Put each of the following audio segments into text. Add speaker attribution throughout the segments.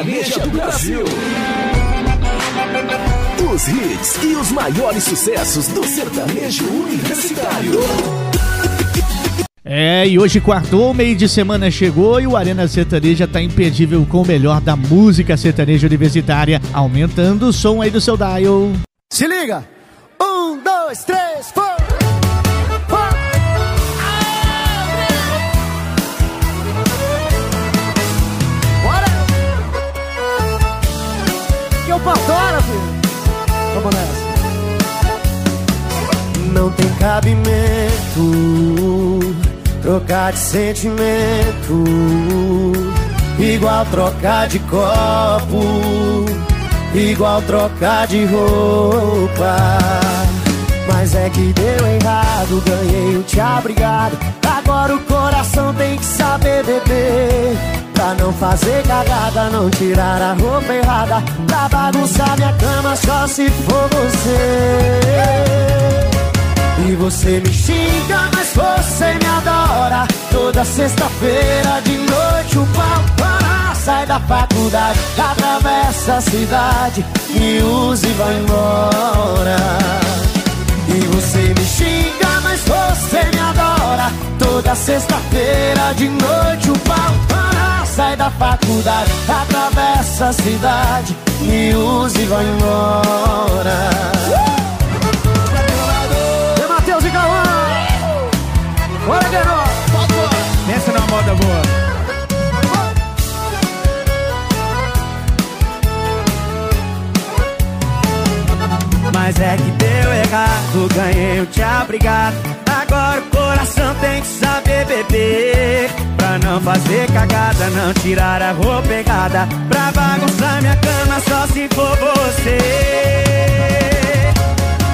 Speaker 1: sertaneja do Brasil. Os hits e os maiores sucessos do sertanejo universitário.
Speaker 2: É, e hoje quartou, meio de semana chegou e o Arena Sertaneja tá imperdível com o melhor da música sertaneja universitária, aumentando o som aí do seu dial.
Speaker 3: Se liga! Um, dois, três, four! Patora, filho. Vamos nessa. Não tem cabimento trocar de sentimento, igual trocar de copo, igual trocar de roupa. Mas é que deu errado, ganhei o te obrigado. Agora o coração tem que saber beber. Pra não fazer cagada, não tirar a roupa errada. Pra bagunçar minha cama só se for você. E você me xinga, mas você me adora. Toda sexta-feira de noite o pau para Sai da faculdade, atravessa a cidade Me usa e vai embora. E você me xinga, mas você me adora. Toda sexta-feira de noite o pau sai da faculdade, atravessa a cidade, me usa e vai embora. Uh! Matheus e Cauã! Bora, Guerreiro!
Speaker 2: Pensa na moda boa.
Speaker 3: Mas é que deu errado, ganhei o te obrigado. Agora o coração tem que saber beber. Pra não fazer cagada, não tirar a roupa errada Pra bagunçar minha cama só se for você.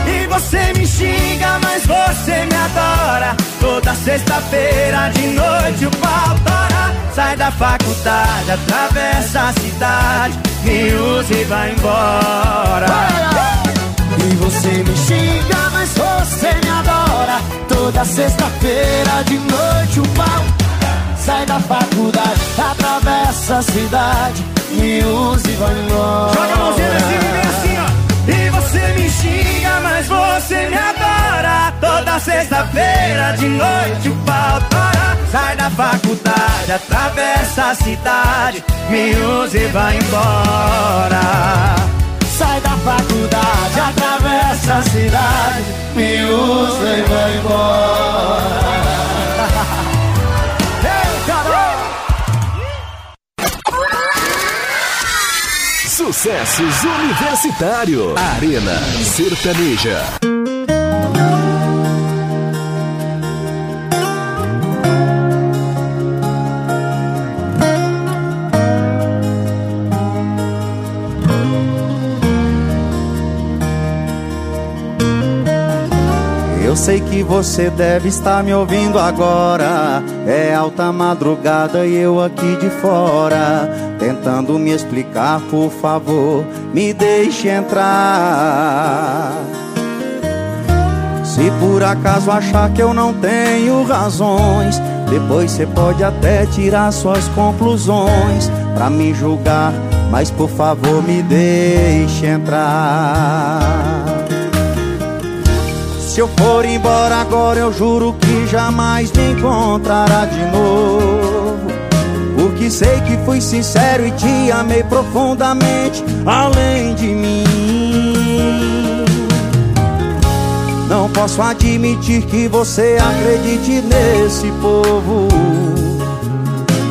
Speaker 3: E você me xinga, mas você me adora. Toda sexta-feira de noite o pau tora. Sai da faculdade, atravessa a cidade. Me usa e vai embora Toda sexta-feira de noite o pau Sai da faculdade, atravessa a cidade Me usa e vai embora
Speaker 4: Joga a mãozinha assim e assim, ó. E você me xinga, mas você me adora. Toda sexta-feira de noite o pau tora Sai da faculdade, atravessa a cidade Me usa e vai embora
Speaker 3: Sai da faculdade, atravessa a cidade Me usa e vai embora.
Speaker 1: Sucessos Universitário Arena Sertaneja
Speaker 3: Eu sei que você deve estar me ouvindo agora. É alta madrugada e eu aqui de fora. Tentando me explicar, por favor, me deixe entrar. Se por acaso achar que eu não tenho razões, depois você pode até tirar suas conclusões pra me julgar. Mas por favor, me deixe entrar. Se eu for embora agora, eu juro que jamais me encontrará de novo. Porque sei que fui sincero e te amei profundamente, além de mim. Não posso admitir que você acredite nesse povo.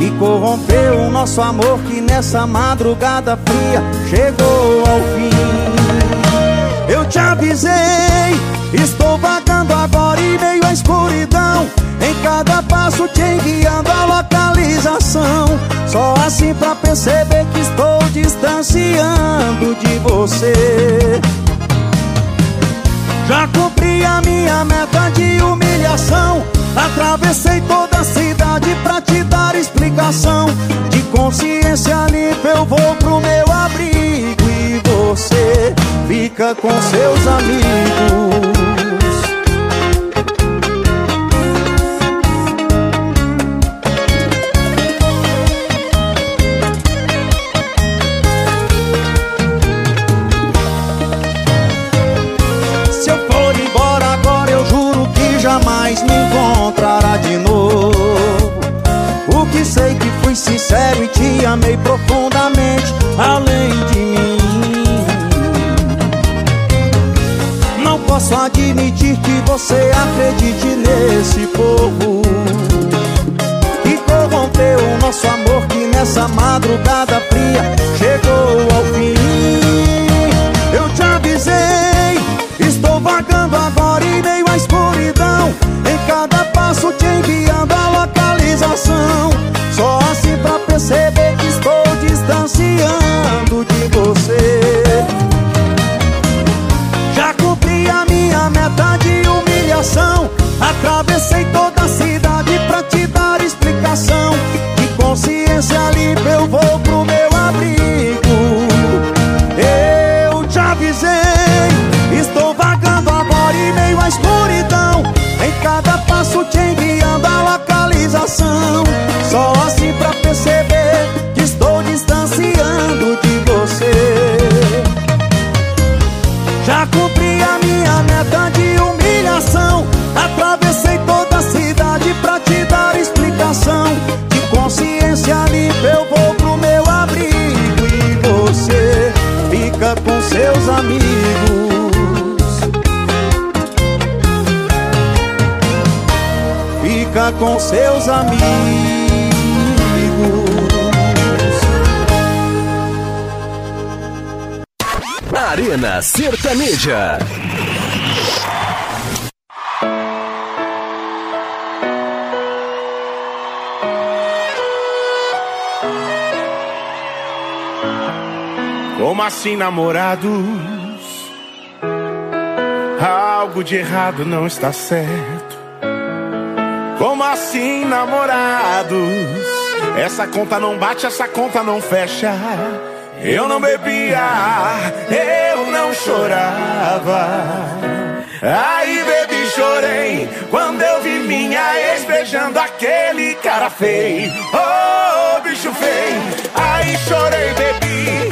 Speaker 3: E corrompeu o nosso amor que nessa madrugada fria chegou ao fim. Eu te avisei Estou vagando agora em meio à escuridão. Em cada passo te enviando a localização. Só assim pra perceber que estou distanciando de você. Já cumpri a minha meta de humilhação. Atravessei toda a cidade pra te dar explicação. De consciência limpa eu vou pro meu abrigo E você fica com seus amigos
Speaker 1: Sertaneja.
Speaker 5: Como assim, namorados? Algo de errado não está certo. Como assim, namorados? Essa conta não bate, essa conta não fecha. Eu não bebia, eu não chorava. Aí bebi, chorei quando eu vi minha ex beijando aquele cara feio. Oh, bicho feio. Aí chorei, bebi,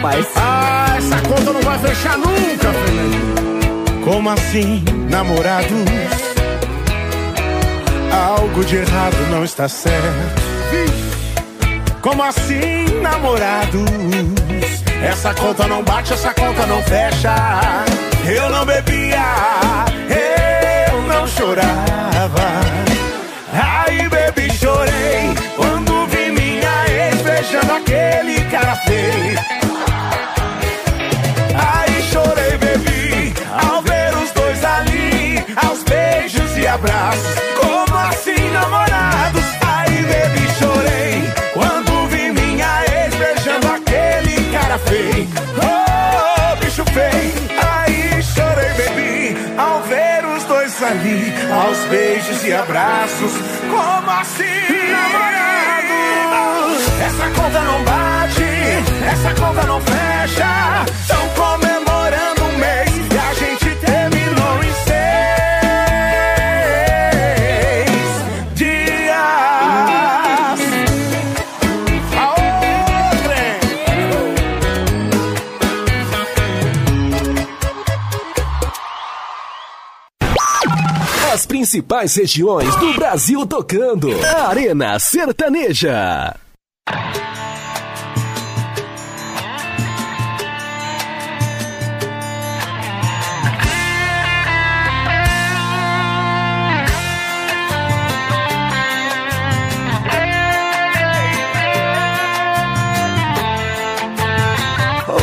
Speaker 4: rapaz.
Speaker 5: Ah, essa conta não vai fechar nunca, Fernando. Como assim, namorados? Algo de errado não está certo. Como assim, namorados? Essa conta não bate, essa conta não fecha. Eu não bebia, eu não chorava. Aí bebi, chorei quando vi minha ex beijando aquele cara feio. Abraços. Como assim, namorados? Aí bebi, chorei, quando vi minha ex beijando aquele cara feio. Oh, bicho feio. Aí chorei, bebi, ao ver os dois ali, aos beijos e abraços. Como assim, namorados? Essa conta não bate, essa conta não fecha. Estão comemorando
Speaker 1: principais regiões do Brasil tocando. Arena Sertaneja.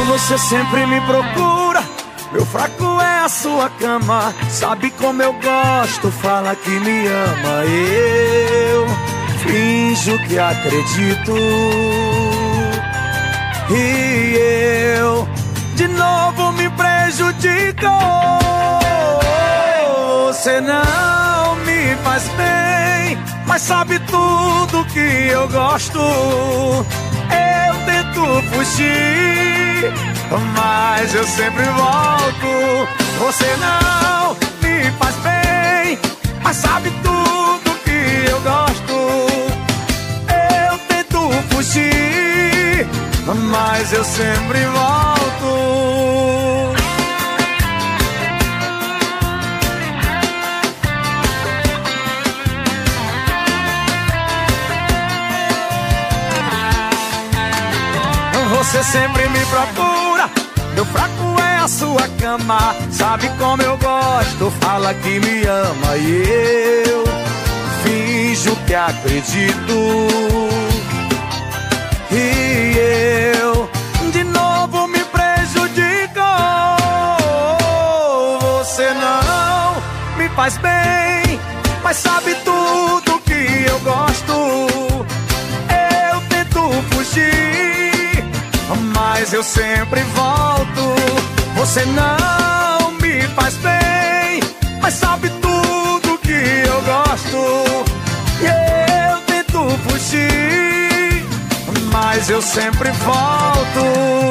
Speaker 3: Você sempre me procura, meu fraco é a sua cama. Sabe como eu gosto, fala que me ama. Eu finjo que acredito. E eu
Speaker 6: prejudicam. Você não me faz bem, mas sabe tudo que eu gosto. Eu tento fugir, mas eu sempre volto. Você não me faz bem, mas sabe tudo que eu gosto. Eu tento fugir, mas eu sempre volto. Você sempre me procura. Meu fraco é a sua cama. Sabe como eu gosto? Fala que me ama e eu finjo que acredito. E eu de novo me prejudico. Você não me faz bem, mas sabe tudo que eu gosto. Eu tento fugir, mas eu sempre volto. Você não me faz bem, mas sabe tudo que eu gosto. E eu tento fugir, mas eu sempre volto.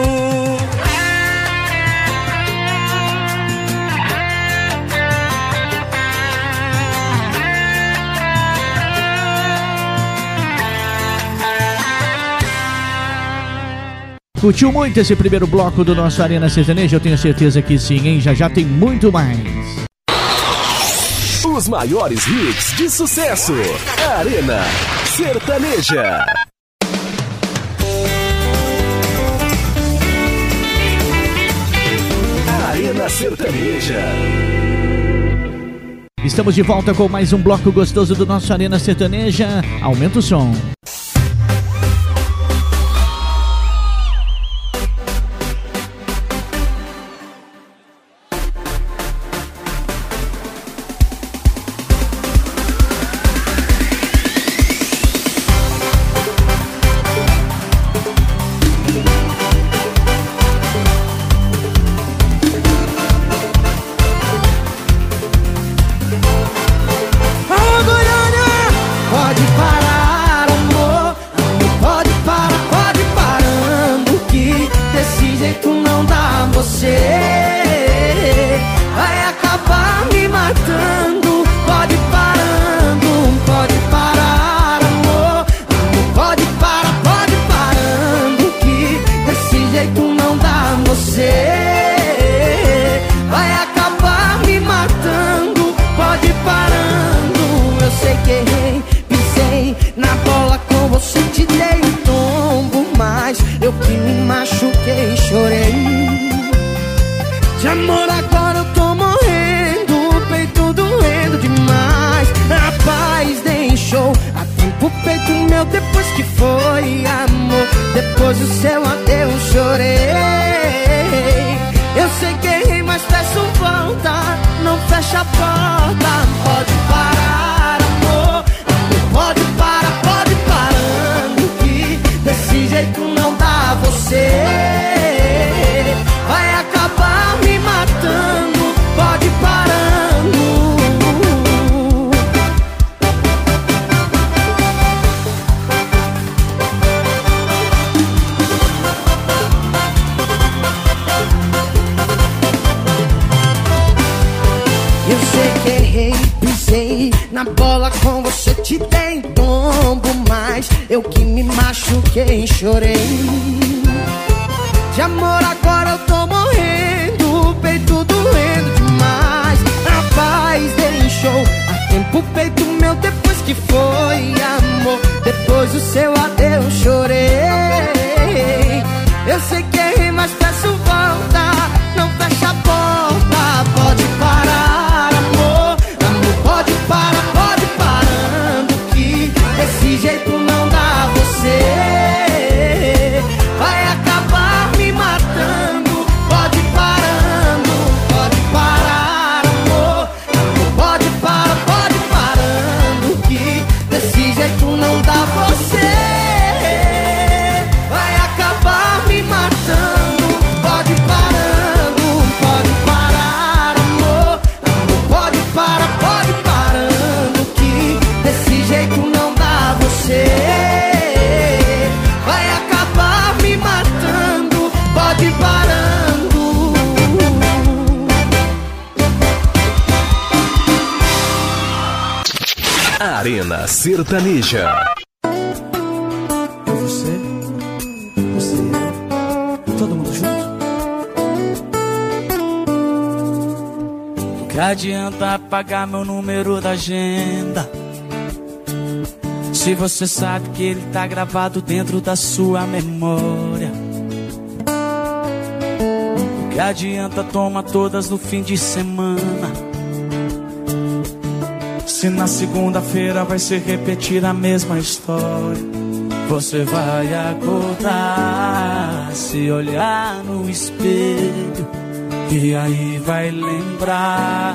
Speaker 2: Curtiu muito esse primeiro bloco do nosso Arena Sertaneja? Eu tenho certeza que sim, hein? Já já tem muito mais.
Speaker 1: Os maiores hits de sucesso. Arena Sertaneja. Arena Sertaneja.
Speaker 2: Estamos de volta com mais um bloco gostoso do nosso Arena Sertaneja. Aumenta o som.
Speaker 7: Na bola com você, te dei tombo, mas eu que me machuquei, chorei.
Speaker 1: Sertaneja.
Speaker 8: Você, você, todo mundo junto. O que adianta apagar meu número da agenda? Se você sabe que ele tá gravado dentro da sua memória. O que adianta tomar todas no fim de semana? Se na segunda-feira vai se repetir a mesma história. Você vai acordar, se olhar no espelho, e aí vai lembrar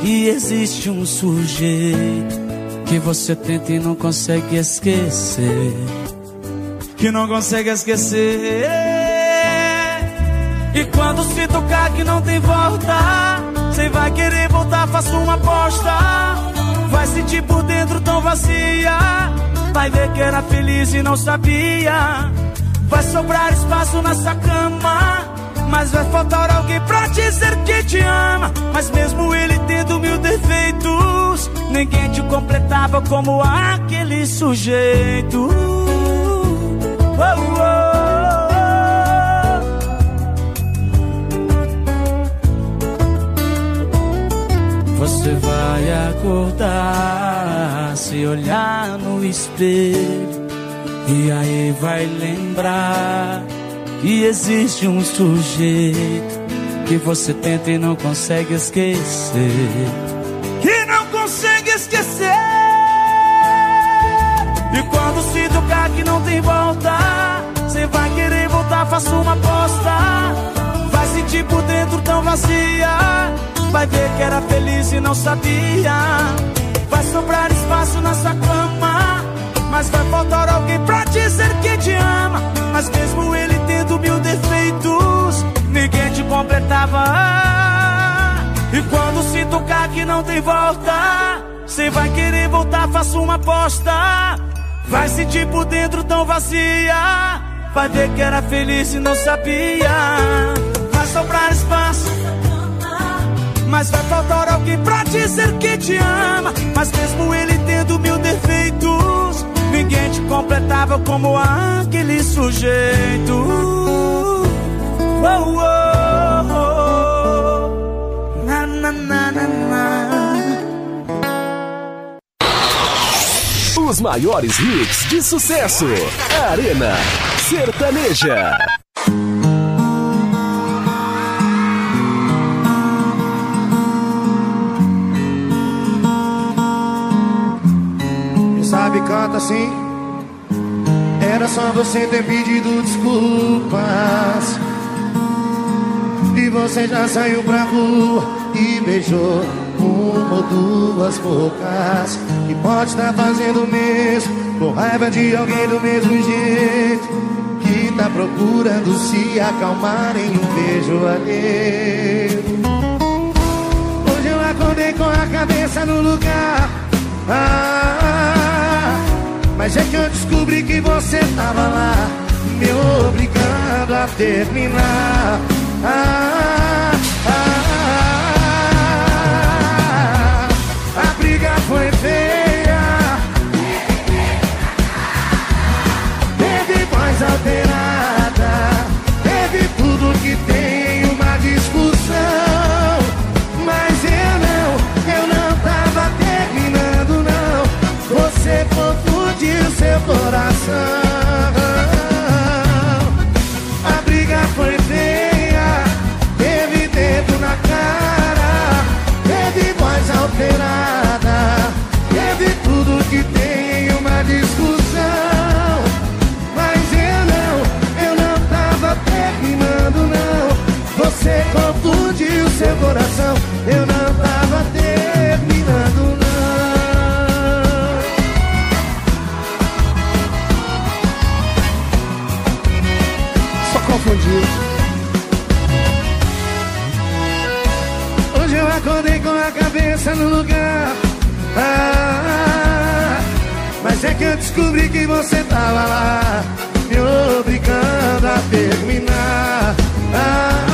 Speaker 8: que existe um sujeito que você tenta e não consegue esquecer. Que não consegue esquecer. E quando se tocar que não tem volta, você vai querer voltar, faça uma aposta. Vai sentir por dentro tão vazia. Vai ver que era feliz e não sabia. Vai sobrar espaço nessa cama. Mas vai faltar alguém pra dizer que te ama. Mas mesmo ele tendo mil defeitos, ninguém te completava como aquele sujeito. Oh, oh. Você vai acordar, se olhar no espelho, e aí vai lembrar que existe um sujeito que você tenta e não consegue esquecer. Que não consegue esquecer. E quando se tocar que não tem volta, você vai querer voltar, faça uma aposta. Vai sentir por dentro tão vazia. Vai ver que era feliz e não sabia. Vai sobrar espaço nessa cama. Mas vai faltar alguém pra dizer que te ama. Mas mesmo ele tendo mil defeitos, ninguém te completava. E quando se tocar que não tem volta, você vai querer voltar, faça uma aposta. Vai sentir por dentro tão vazia. Vai ver que era feliz e não sabia. Vai sobrar espaço. Mas vai faltar alguém pra dizer que te ama. Mas mesmo ele tendo mil defeitos, ninguém te completava como aquele sujeito. Oh, oh, oh. Na, na, na, na, na.
Speaker 1: Os maiores hits de sucesso. Arena Sertaneja.
Speaker 9: Canta assim. Era só você ter pedido desculpas. E você já saiu pra rua E beijou uma ou duas bocas. E pode estar fazendo o mesmo Com raiva de alguém do mesmo jeito. Que tá procurando se acalmar em um beijo alheio. Hoje eu acordei com a cabeça no lugar ah, Mas é que eu descobri que você tava lá Me obrigando a terminar ah, ah, ah, A briga foi feia coração cabeça no lugar. Ah, Mas é que eu descobri que você tava lá Me obrigando a terminar. Ah,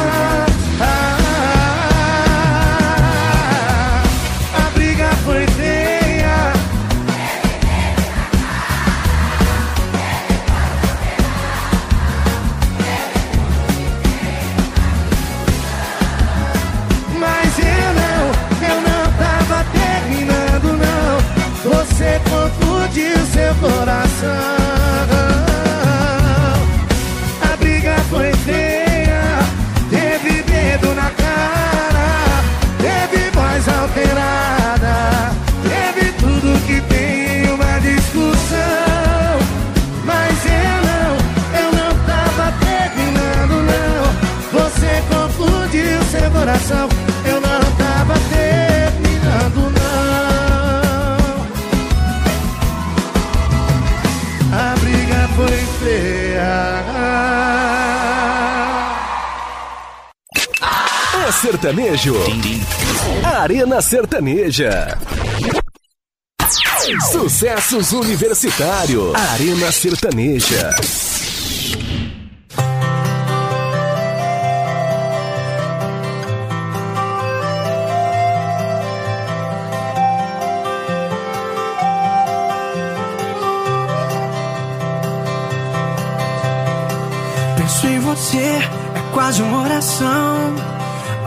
Speaker 1: sertanejo. Arena Sertaneja. Sucessos Universitário. Arena Sertaneja.
Speaker 4: Penso em você, é quase uma oração.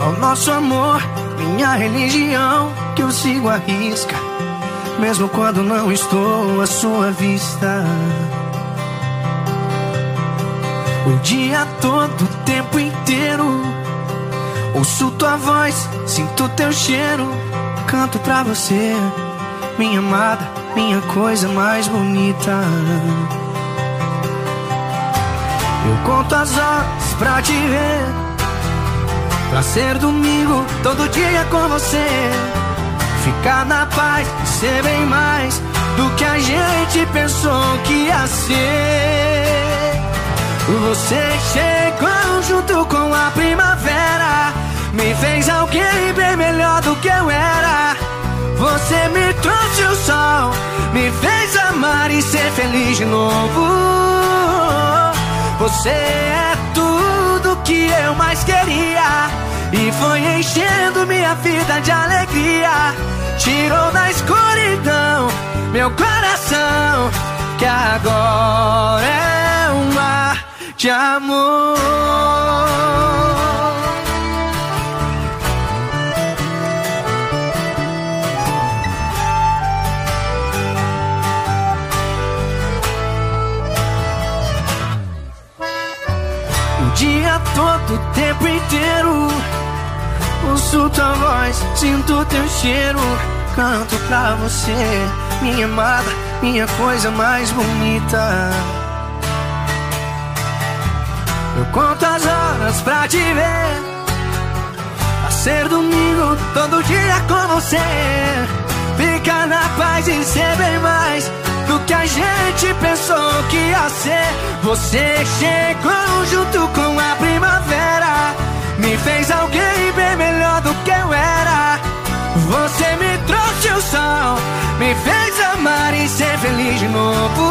Speaker 4: Ao nosso amor, minha religião, que eu sigo a risca, mesmo quando não estou à sua vista. O dia todo, o tempo inteiro, ouço tua voz, sinto teu cheiro, canto pra você, minha amada, minha coisa mais bonita. Eu conto as horas pra te ver Pra ser domingo todo dia com você. Ficar na paz e ser bem mais Do que a gente pensou que ia ser. Você chegou junto com a primavera. Me fez alguém bem melhor do que eu era. Você me trouxe o sol Me fez amar e ser feliz de novo. Você é que eu mais queria e foi enchendo minha vida de alegria. Tirou da escuridão meu coração, que agora é um mar de amor. O dia todo, o tempo inteiro. Ouço tua voz, sinto teu cheiro. Canto pra você, minha amada, minha coisa mais bonita. Eu conto as horas pra te ver. A ser domingo, todo dia com você. Fica na paz e ser bem mais do que a gente pensou que ia ser. Você chegou junto com a primavera, me fez alguém bem melhor do que eu era. Você me trouxe o sol, me fez amar e ser feliz de novo.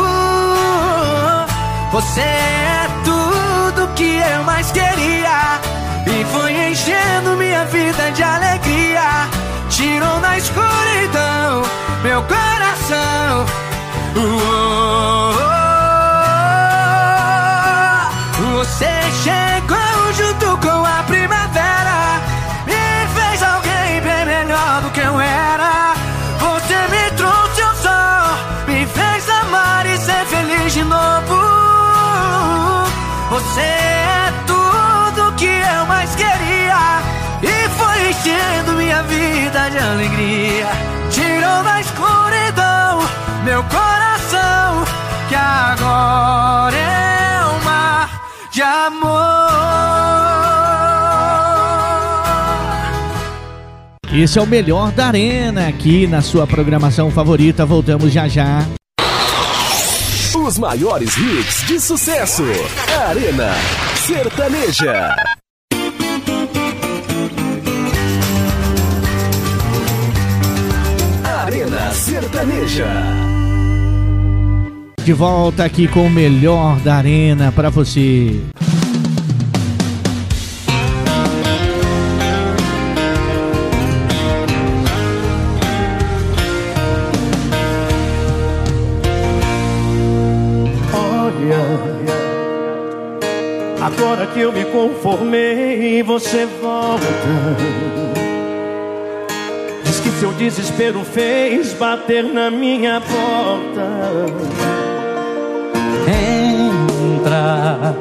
Speaker 4: Você é tudo que eu mais queria e foi enchendo minha vida de alegria. Tirou da escuridão meu coração. Você chegou junto com a primavera, me fez alguém bem melhor do que eu era. Você me trouxe o sol, me fez amar e ser feliz de novo. Você é tudo que eu mais queria e foi enchendo minha vida de alegria. Tirou da escuridão meu coração, agora é um mar de amor.
Speaker 2: Esse é o melhor da Arena aqui na sua programação favorita. Voltamos já já.
Speaker 1: Os maiores hits de sucesso. Arena Sertaneja. Arena Sertaneja.
Speaker 2: De volta aqui com o melhor da Arena pra você.
Speaker 3: Olha, agora que eu me conformei, você volta. Diz
Speaker 4: que seu desespero fez bater na minha porta.
Speaker 10: Entra,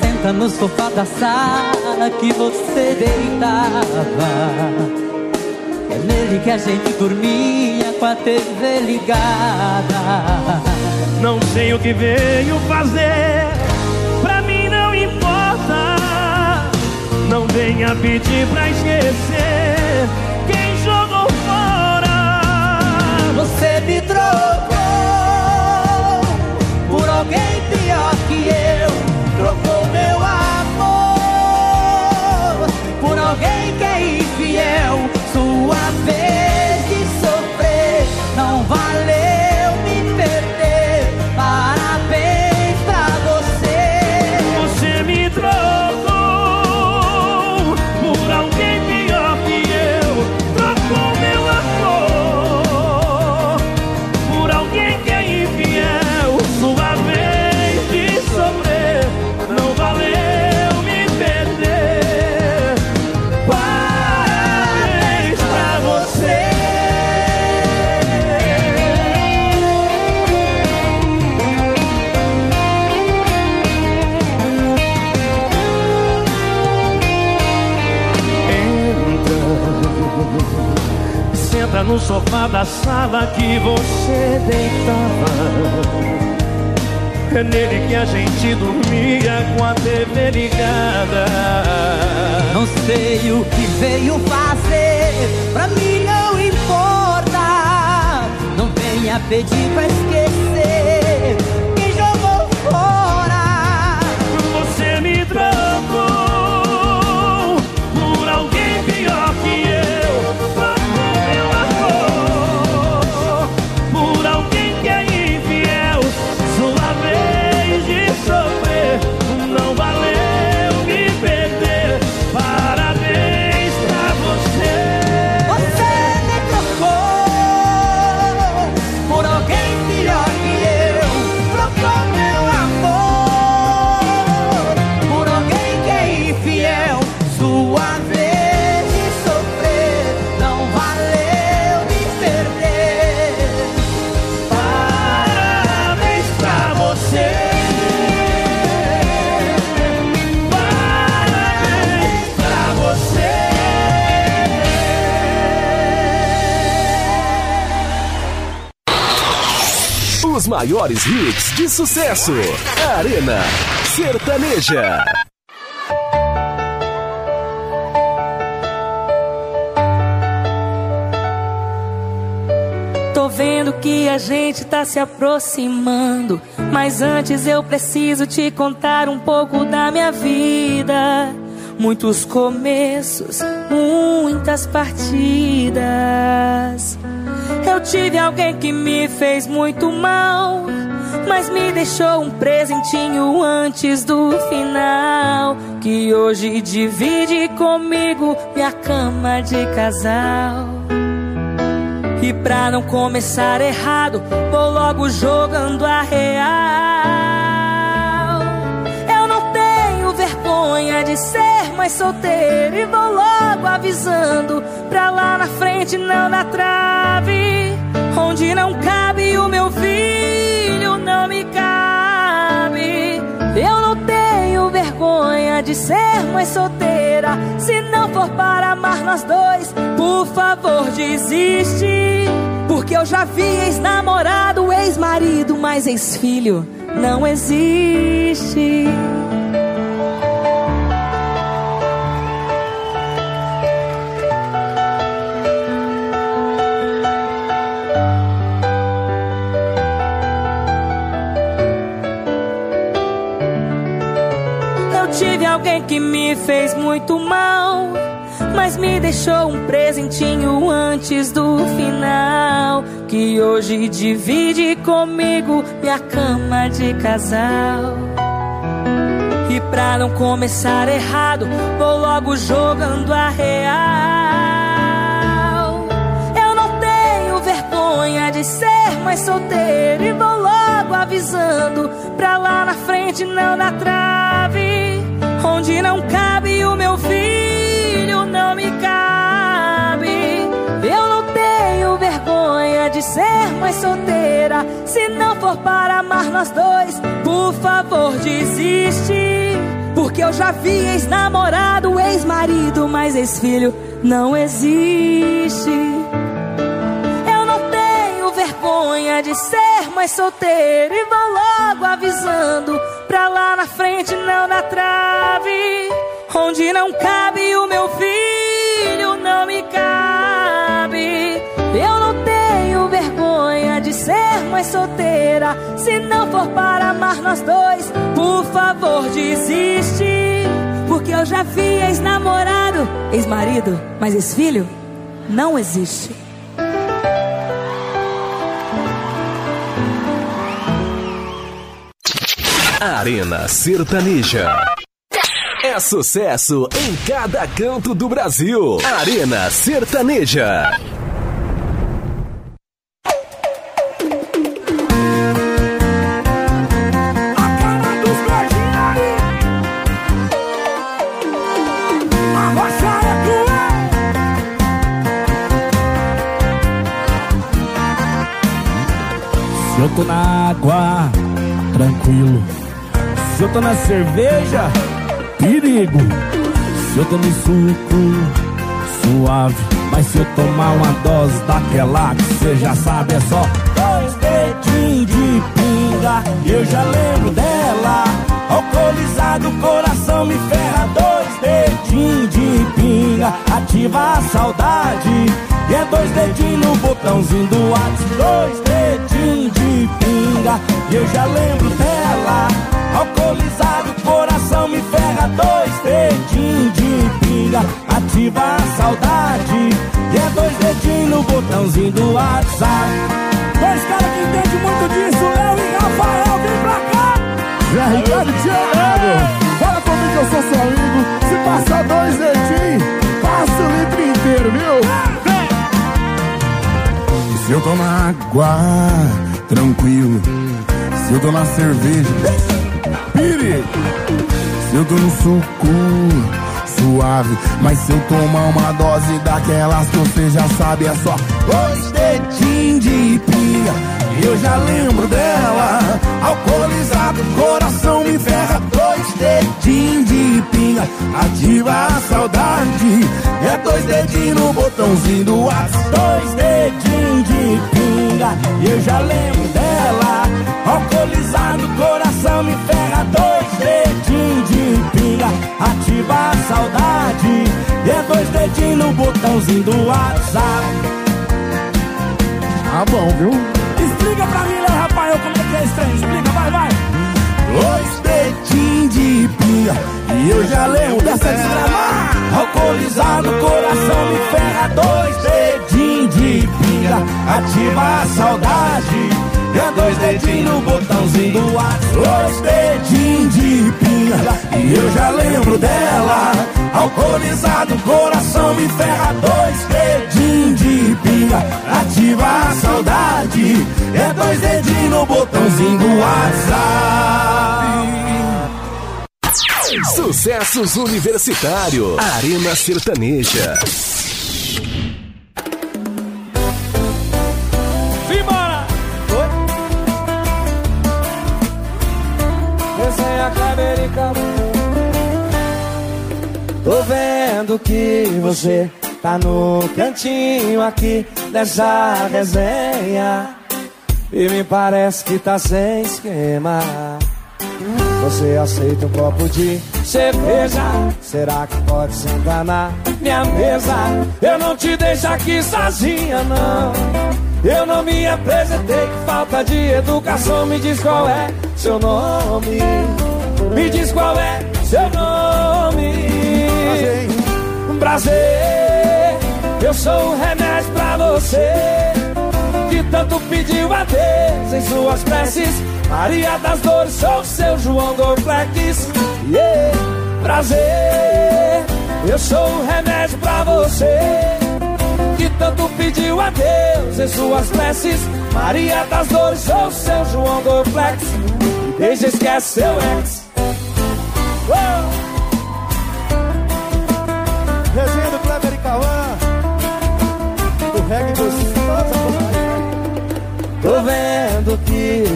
Speaker 10: senta no sofá da sala que você deitava. É nele que a gente dormia com a TV ligada.
Speaker 4: Não sei o que veio fazer, pra mim não importa. Não venha pedir pra esquecer quem jogou fora.
Speaker 10: Você me trocou alguém pior que eu. Trocou meu amor por alguém que é infiel. Sua vez
Speaker 4: no sofá da sala que você deitava. É nele que a gente dormia com a TV ligada.
Speaker 10: Não sei o que veio fazer, pra mim não importa. Não venha pedir pra esquecer
Speaker 1: maiores hits de sucesso. Arena Sertaneja.
Speaker 11: Tô vendo que a gente tá se aproximando. Mas antes eu preciso te contar um pouco da minha vida. Muitos começos, muitas partidas. Eu tive alguém que me fez muito mal, mas me deixou um presentinho antes do final. Que hoje divide comigo minha cama de casal. E pra não começar errado, vou logo jogando a real. Eu não tenho vergonha de ser mais solteiro e vou logo avisando pra lá na frente não dar trave. Onde não cabe o meu filho, não me cabe. Eu não tenho vergonha de ser mais solteira. Se não for para amar nós dois, por favor, desiste. Porque eu já vi ex-namorado, ex-marido, mas ex-filho não existe. Alguém que me fez muito mal, mas me deixou um presentinho antes do final. Que hoje divide comigo minha cama de casal. E pra não começar errado, vou logo jogando a real. Eu não tenho vergonha de ser mais solteiro e vou logo avisando pra lá na frente não dar trave onde não cabe o meu filho, não me cabe. Eu não tenho vergonha de ser mais solteira. Se não for para amar nós dois, por favor, desiste. Porque eu já vi ex-namorado, ex-marido, mas ex-filho não existe. Eu não tenho vergonha de ser mais solteira e vou logo avisando pra lá na frente não na trave, onde não cabe o meu filho, não me cabe. Eu não tenho vergonha de ser mais solteira. Se não for para amar nós dois, por favor, desiste. Porque eu já vi ex-namorado, ex-marido, mas ex-filho não existe.
Speaker 1: Arena Sertaneja. É sucesso em cada canto do Brasil. Arena Sertaneja.
Speaker 6: Tô na água, tranquilo. Se eu tô na cerveja, perigo. Se eu tô no suco, suave. Mas se eu tomar uma dose daquela que você já sabe, é só dois dedinhos de pinga. Eu já lembro dela. Alcoolizado, coração me ferra. Dois dedinhos de pinga. Ativa a saudade. E é dois dedinhos no botãozinho do WhatsApp. Dois dedinhos de pinga. Eu já lembro dela. Alcoolizado, coração me ferra. Dois dedinhos de pinga. Ativa a saudade. E é dois dedinhos no botãozinho do WhatsApp. Dois caras que entendem muito disso, eu e Rafael, vem pra cá.
Speaker 12: Zé Ricardo Thiago, fala comigo que eu sou seu amigo. Se passar dois dedinhos, passa o litro inteiro, viu? Se eu na água, tranquilo. Se eu na cerveja, perigo. Se eu tô no suco, suave. Mas se eu tomar uma dose daquelas que você já sabe, é só dois dedinhos de pinga. Eu já lembro dela. Alcoolizado, coração me ferra. Dois dedinhos de pinga. Ativa a saudade. É dois dedinhos no botãozinho do WhatsApp. Dois dedinhos de pinga. Eu já lembro dela. Alcoolizado, me ferra. Dois dedinhos de pinga. Ativa a saudade. E é dois dedinhos no botãozinho do WhatsApp. Tá bom, viu?
Speaker 6: Explica pra mim, Léo Rafael, como é que é esse trem. Explica, vai, vai. Dois dedinhos de pinga E eu já lembro dessa desgramar Alcoolizado, coração me ferra Dois dedinhos de pinga Ativa a saudade É dois dedinhos no botãozinho do WhatsApp Dois dedinhos de pinga E eu já lembro dela. Alcoolizado, coração me ferra. Dois dedinhos de pinga Ativa a saudade. É dois dedinhos no botãozinho do WhatsApp.
Speaker 1: Sucessos Universitário. Arena Sertaneja.
Speaker 6: Que você tá no cantinho aqui dessa resenha. E me parece que tá sem esquema. Você aceita um copo de cerveja? Será que pode se enganar? Minha mesa, eu não te deixo aqui sozinha, não. Eu não me apresentei, que falta de educação. Me diz qual é seu nome. Me diz qual é seu nome. Prazer, eu sou o remédio pra você. Que tanto pediu a Deus em suas preces. Maria das Dores, sou seu João Dorflex. Yeah. Prazer, eu sou o remédio pra você. Que tanto pediu a Deus em suas preces. Maria das Dores, sou seu João Dorflex. Deixa esquece seu ex. Oh!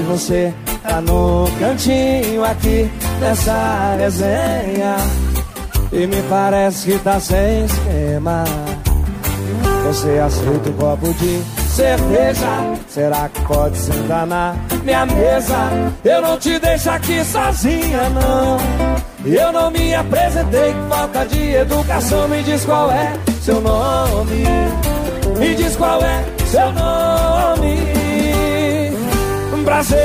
Speaker 13: Você tá no cantinho aqui dessa resenha. E me parece que tá sem esquema. Você aceita um copo de cerveja? Será que pode sentar na minha mesa? Eu não te deixo aqui sozinha, não. Eu não me apresentei, que falta de educação. Me diz qual é seu nome. Me diz qual é seu nome. Prazer,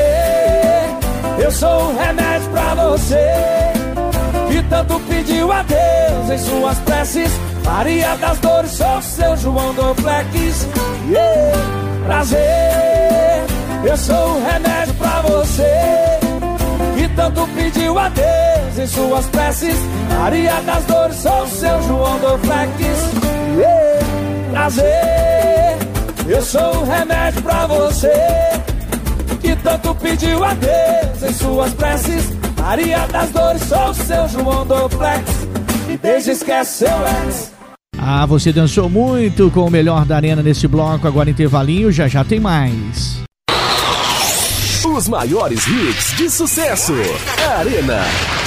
Speaker 13: eu sou um remédio pra você. Que tanto pediu a Deus em suas preces. Maria das Dores, sou seu João Doplex. Yeah. Prazer, eu sou um remédio pra você. Que tanto pediu a Deus em suas preces. Maria das Dores, sou seu João Doplex. Yeah. Prazer, eu sou um remédio pra você. Tanto pediu a Deus em suas preces. Maria das Dores, sou seu João Doplex. E deixa esquece seu ex.
Speaker 2: Ah, você dançou muito com o melhor da arena nesse bloco. Agora intervalinho, já já tem mais.
Speaker 1: Os maiores hits de sucesso. Arena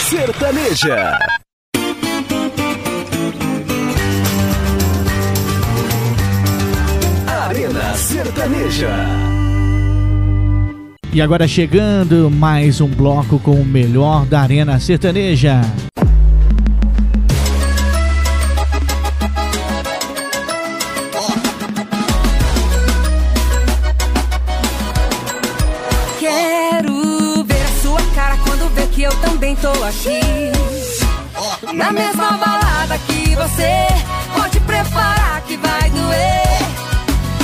Speaker 1: Sertaneja. Arena Sertaneja.
Speaker 2: E agora chegando mais um bloco com o melhor da Arena Sertaneja.
Speaker 14: Quero ver a sua cara quando vê que eu também tô aqui. Na mesma balada que você, pode preparar que vai doer.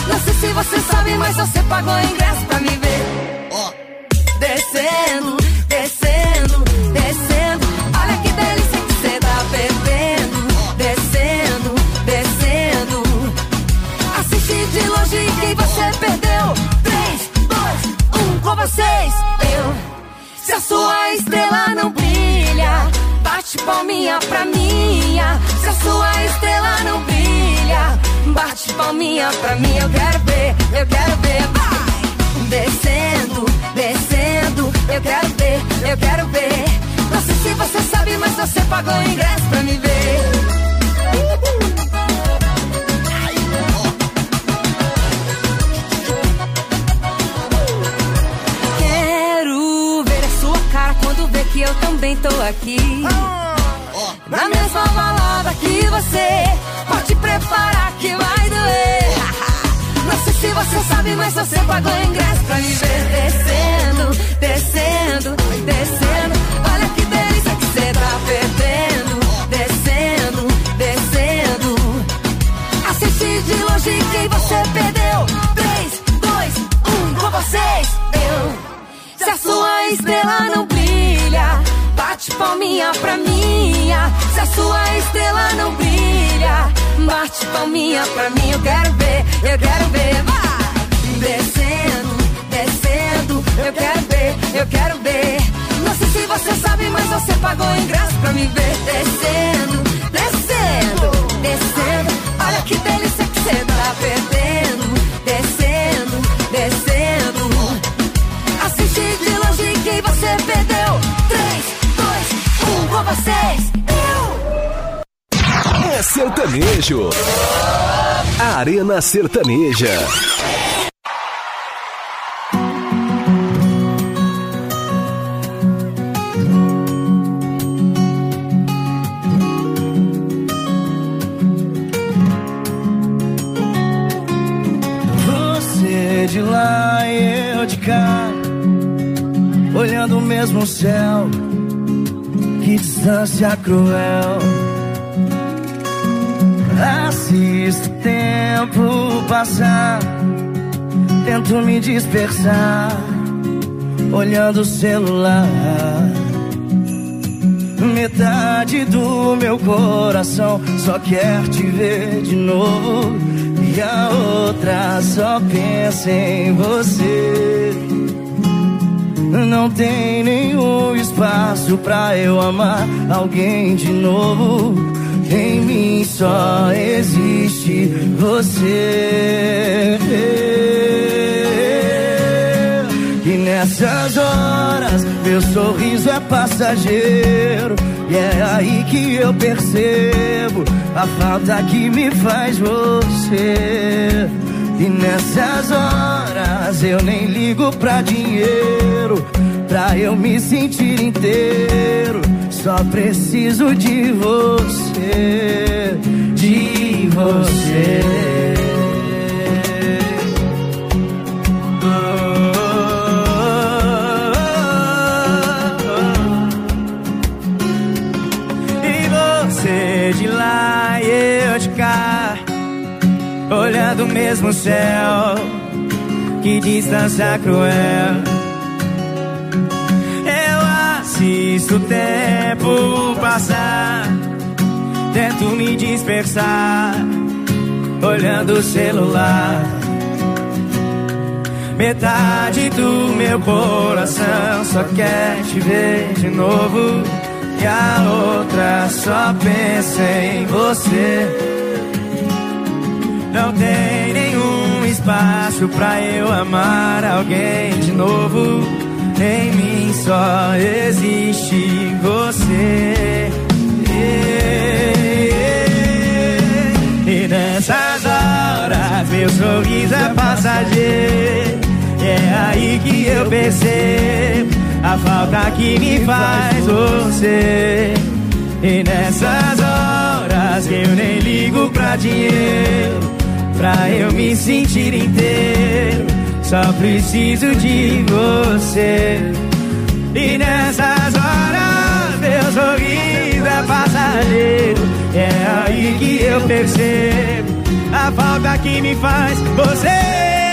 Speaker 14: Não sei se você sabe, mas você pagou ingresso
Speaker 1: Sertaneja.
Speaker 13: Você de lá e eu de cá, olhando o mesmo céu. Que distância cruel. Assisto o tempo passar, tento me dispersar, olhando o celular. Metade do meu coração só quer te ver de novo. E a outra só pensa em você. Não tem nenhum espaço pra eu amar alguém de novo. Em mim só existe você. E
Speaker 4: nessas horas, meu sorriso é passageiro. E é aí que eu percebo a falta que me faz você. E nessas horas eu nem ligo pra dinheiro, pra eu me sentir inteiro. Só preciso de você, de você.
Speaker 15: olhando o mesmo céu. Que distância cruel. Assisto o tempo passar, tento me dispersar, olhando o celular. Metade do meu coração só quer te ver de novo. E a outra só pensa em você. Não tem nenhum espaço pra eu amar alguém de novo. Em mim só existe a falta que me faz você. E nessas horas eu nem ligo pra dinheiro pra eu me sentir inteiro. Só preciso de você. E nessas horas, meu sorriso é passageiro. É aí que eu percebo a falta que me faz você.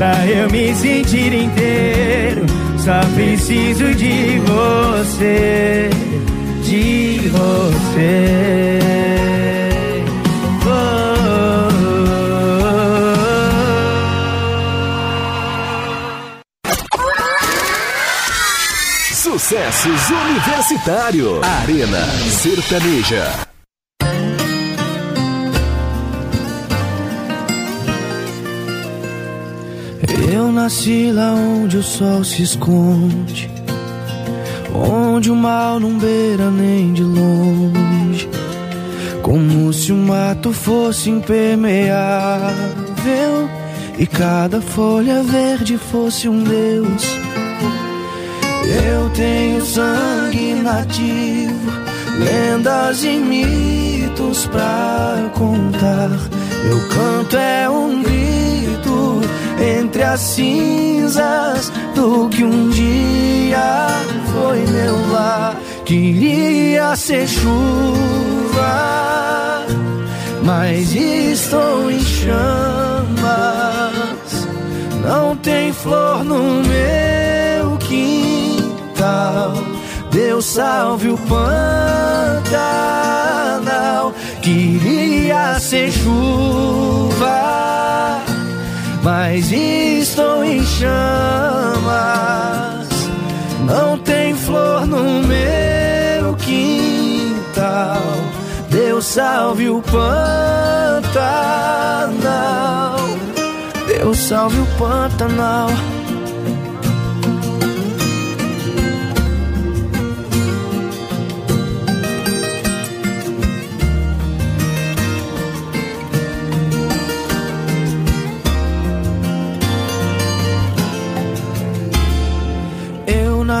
Speaker 15: Pra eu me sentir inteiro. Só preciso de você de você.
Speaker 1: Sucessos Universitário. Arena Sertaneja.
Speaker 4: Eu nasci lá onde o sol se esconde onde o mal não beira nem de longe, como se o mato fosse impermeável e cada folha verde fosse um deus. Eu tenho sangue nativo, lendas e mitos pra contar. Meu canto é um grito entre as cinzas do que um dia foi meu lar. Queria ser chuva, mas estou em chamas. Não tem flor no meu quintal. Deus salve o Pantanal. Queria ser chuva mas estou em chamas. Não tem flor no meu quintal. Deus salve o Pantanal. Deus salve o Pantanal.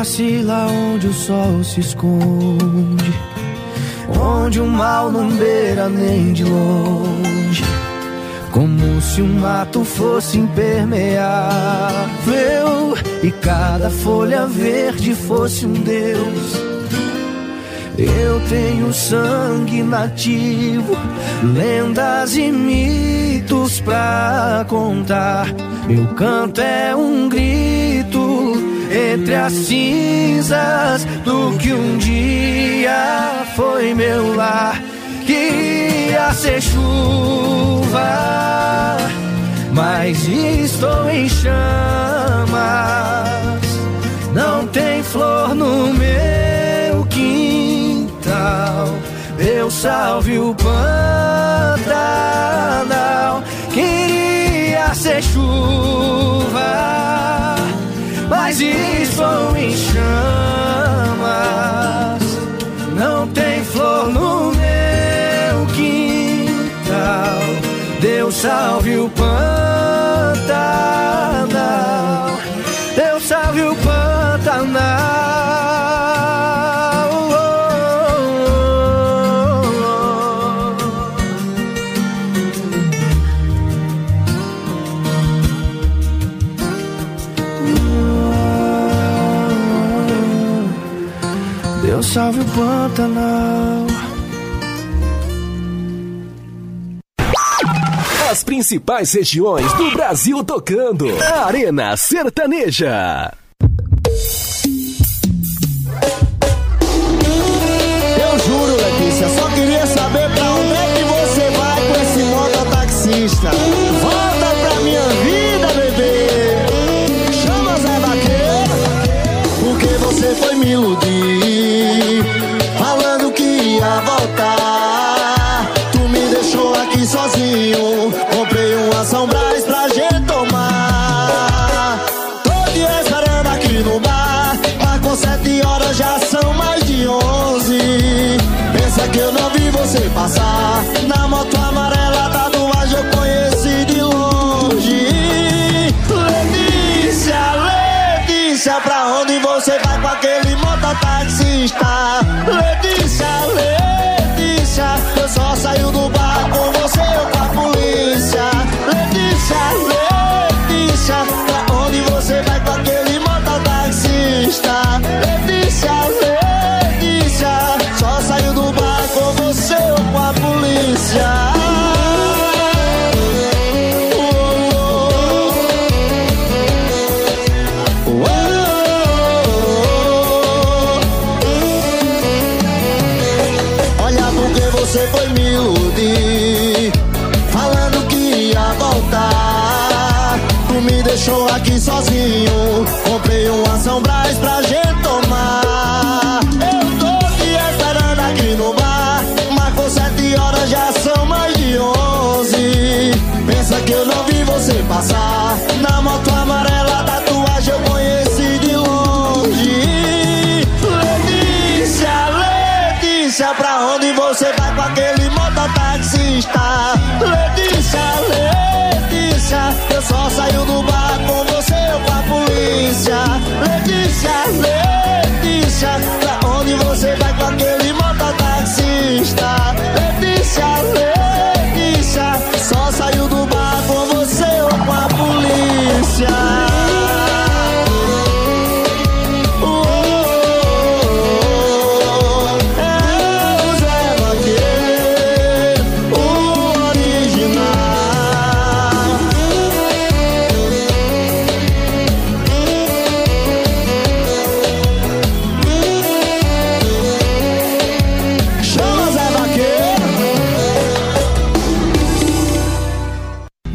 Speaker 4: Nasci lá onde o sol se esconde, onde o mal não beira nem de longe, como se o mato fosse impermeável e cada folha verde fosse um deus. Eu tenho sangue nativo, lendas e mitos pra contar. Meu canto é um grito entre as cinzas do que um dia foi meu lar. Queria ser chuva, mas estou em chamas. Não tem flor no meu quintal. Deus salve o Pantanal. Queria ser chuva, mas estou em chamas. Não tem flor no meu quintal. Deus salve o Pantanal. Deus salve o Pantanal. Salve o Pantanal.
Speaker 1: As principais regiões do Brasil tocando. Arena Sertaneja.
Speaker 3: Eu juro, Letícia, só queria saber pra onde é que você vai com esse mototaxista.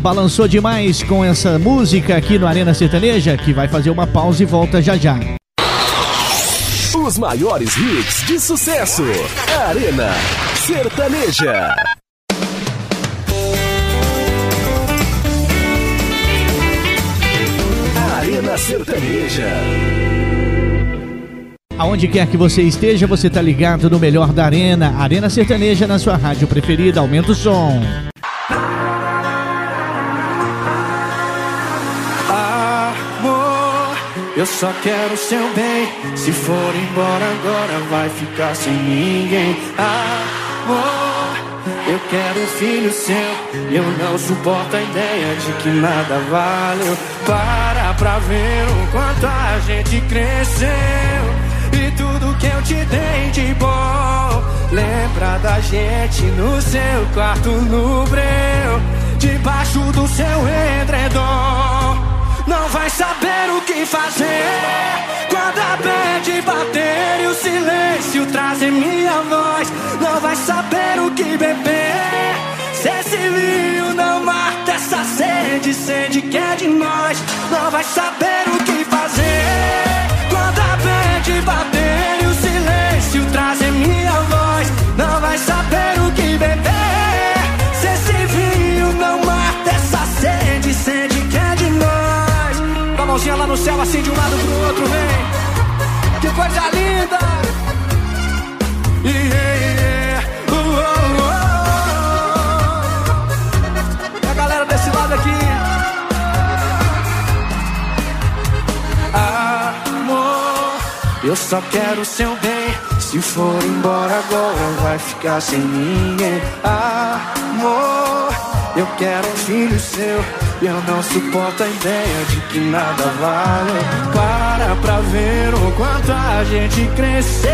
Speaker 2: Balançou demais com essa música aqui no Arena Sertaneja, que vai fazer uma pausa e volta já já.
Speaker 1: Os maiores hits de sucesso. Arena Sertaneja. Arena Sertaneja.
Speaker 2: Aonde quer que você esteja, você tá ligado no melhor da Arena, Arena Sertaneja na sua rádio preferida. Aumenta o som.
Speaker 4: Eu só quero seu bem. Se for embora agora, vai ficar sem ninguém. Amor, eu quero um filho seu. Eu não suporto a ideia de que nada valeu. Para pra ver o quanto a gente cresceu. E tudo que eu te dei de bom. Lembra da gente no seu quarto no breu. Debaixo do seu edredom. Não vai saber o fazer. Quando a bad bater e o silêncio trazer minha voz Não vai saber o que beber. Se esse vinho não mata essa sede Sede que é de nós Não vai saber o que fazer. Quando a bad bater e o silêncio trazer minha voz Não vai saber o que beber no céu assim de um lado pro outro, vem. Que coisa linda! Yeah, yeah. Uh, uh, uh. E a galera desse lado aqui. Amor, eu só quero o seu bem. Se for embora agora, vai ficar sem ninguém. Amor, eu quero um filho seu. Eu não suporto a ideia de que nada vale. Para pra ver o quanto a gente cresceu.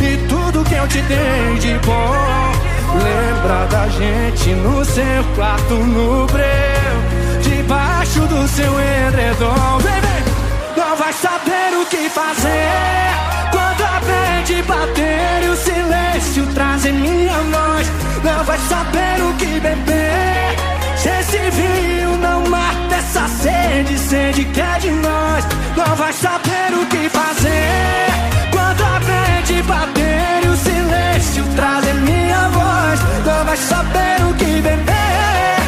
Speaker 4: E tudo que eu te dei de bom. Lembra da gente no seu quarto no breu. Debaixo do seu edredom. Vem. Não vai saber o que fazer. Quando a mente bater e o silêncio trazer minha voz. Não vai saber o que beber. Se esse vinho não mata essa sede, sede que é de nós. Não vai saber o que fazer. Quando a mente bater e o silêncio trazer minha voz. Não vai saber o que beber.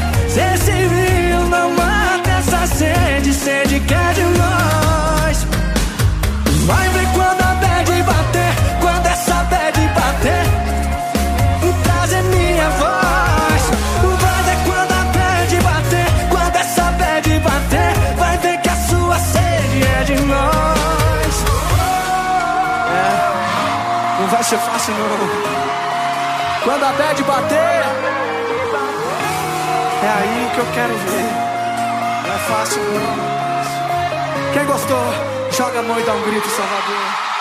Speaker 4: Quando a bad bater, é aí que eu quero ver. Não é fácil não. Quem gostou, joga a mão e dá um grito, Salvador.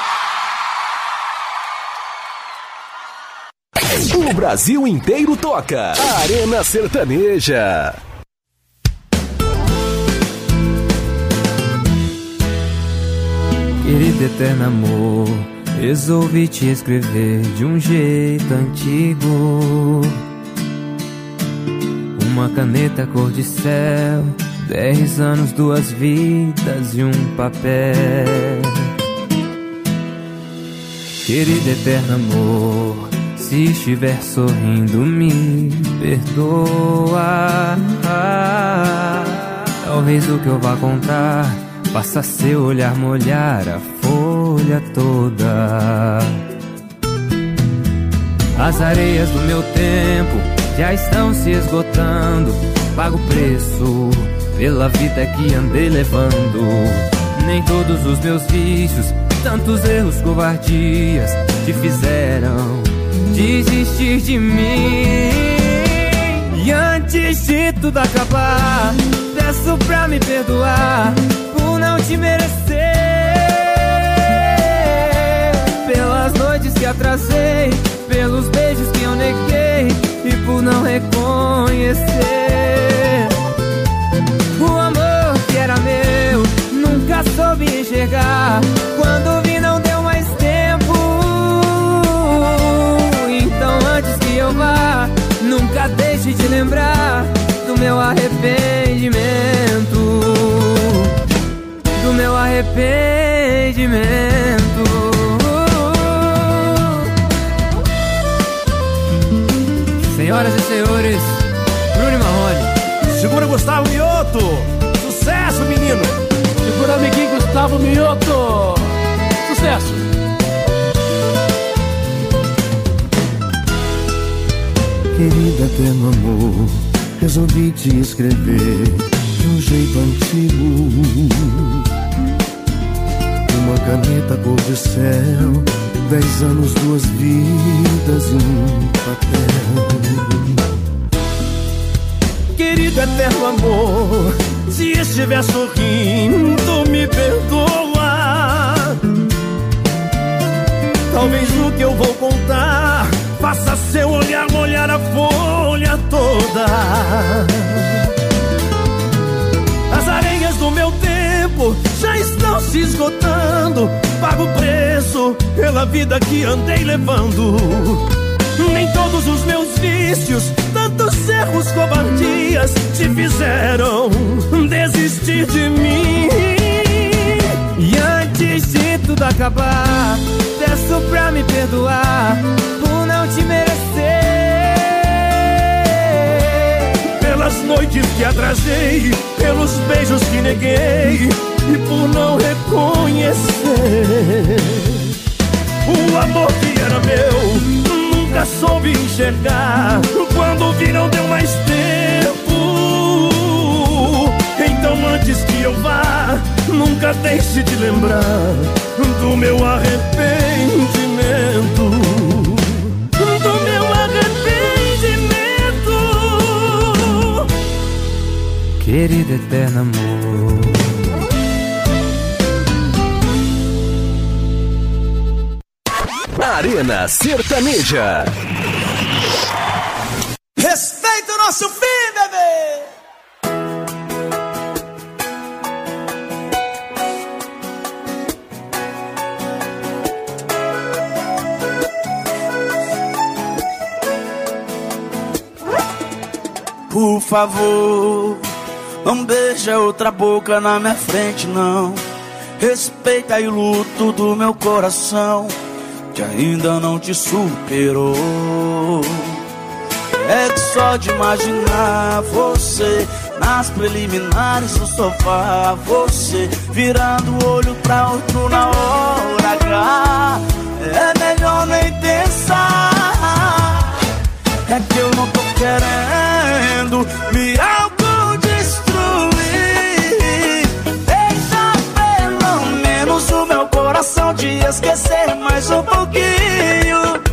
Speaker 1: O Brasil inteiro toca. Arena Sertaneja.
Speaker 16: Querido eterno amor, resolvi te escrever de um jeito antigo. Uma caneta cor de céu, dez anos, duas vidas e um papel. Querido eterno amor, se estiver sorrindo, me perdoa. Talvez o que eu vá contar faça seu olhar molhar a folha toda. As areias do meu tempo já estão se esgotando. Pago o preço pela vida que andei levando. Nem todos os meus vícios, tantos erros, covardias te fizeram desistir de mim. E antes de tudo acabar, peço pra me perdoar por não te merecer. Atrasei, pelos beijos que eu neguei e por não reconhecer. O amor que era meu, nunca soube enxergar. Quando vi, não deu mais tempo. Então, antes que eu vá, nunca deixe de lembrar do meu arrependimento. Do meu arrependimento. Senhoras e senhores, Bruno e Marrone.
Speaker 9: Segura Gustavo Mioto. Sucesso, menino.
Speaker 17: Segura amiguinho Gustavo Mioto. Sucesso.
Speaker 3: Querida, eterno amor, resolvi te escrever de um jeito antigo. Uma caneta cor de céu, dez anos, duas vidas e um papel.
Speaker 9: Querido eterno amor, se estiver sorrindo, me perdoa. Talvez o que eu vou contar faça seu olhar molhar a folha toda. As areias do meu tempo já estão se esgotando. Pago o preço pela vida que andei levando. Nem todos os meus vícios, tantos erros, covardias te fizeram desistir de mim.
Speaker 16: E antes de tudo acabar, peço pra me perdoar por não te merecer.
Speaker 9: Pelas noites que atrasei, pelos beijos que neguei e por não reconhecer o amor que era meu. Nunca soube enxergar. Quando vi, não deu mais tempo. Então, antes que eu vá, nunca deixe de lembrar do meu arrependimento. Do meu arrependimento.
Speaker 16: Querido eterno amor.
Speaker 1: Arena Sertaneja.
Speaker 8: Respeita o nosso fim, bebê! Por favor, não beija outra boca na minha frente, não. Respeita o luto do meu coração, que ainda não te superou. É que só de imaginar você nas preliminares do sofá, você virando o olho pra outro na hora H. É melhor nem pensar. É que eu não tô querendo me meu coração te esquecer mais um pouquinho.